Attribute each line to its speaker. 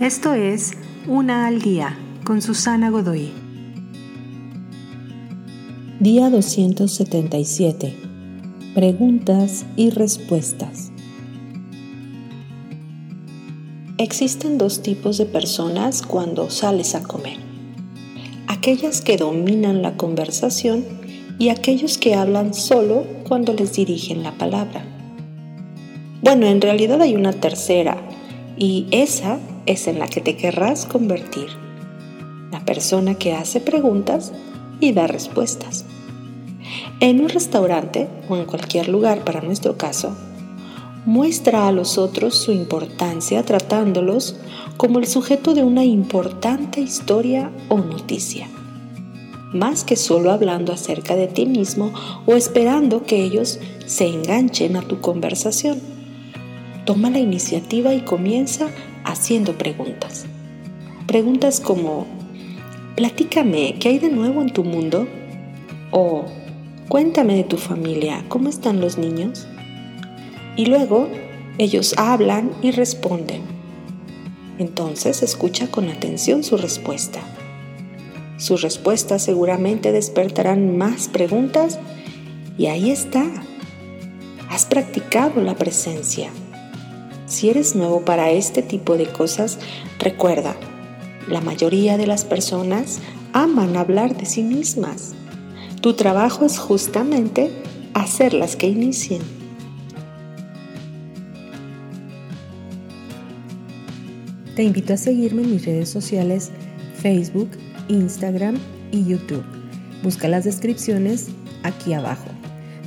Speaker 1: Esto es Una al Día con Susana Godoy.
Speaker 2: Día 277. Preguntas y respuestas. Existen dos tipos de personas cuando sales a comer. Aquellas que dominan la conversación y aquellos que hablan solo cuando les dirigen la palabra. Bueno, en realidad hay una tercera y esa es en la que te querrás convertir. La persona que hace preguntas y da respuestas. En un restaurante o en cualquier lugar para nuestro caso, muestra a los otros su importancia tratándolos como el sujeto de una importante historia o noticia, más que solo hablando acerca de ti mismo o esperando que ellos se enganchen a tu conversación. Toma la iniciativa y comienza haciendo preguntas. Preguntas como, platícame, ¿qué hay de nuevo en tu mundo? O, cuéntame de tu familia, ¿cómo están los niños? Y luego ellos hablan y responden. Entonces escucha con atención su respuesta. Sus respuestas seguramente despertarán más preguntas y ahí está. Has practicado la presencia. Si eres nuevo para este tipo de cosas, recuerda, la mayoría de las personas aman hablar de sí mismas. Tu trabajo es justamente hacerlas que inicien.
Speaker 1: Te invito a seguirme en mis redes sociales Facebook, Instagram y YouTube. Busca las descripciones aquí abajo.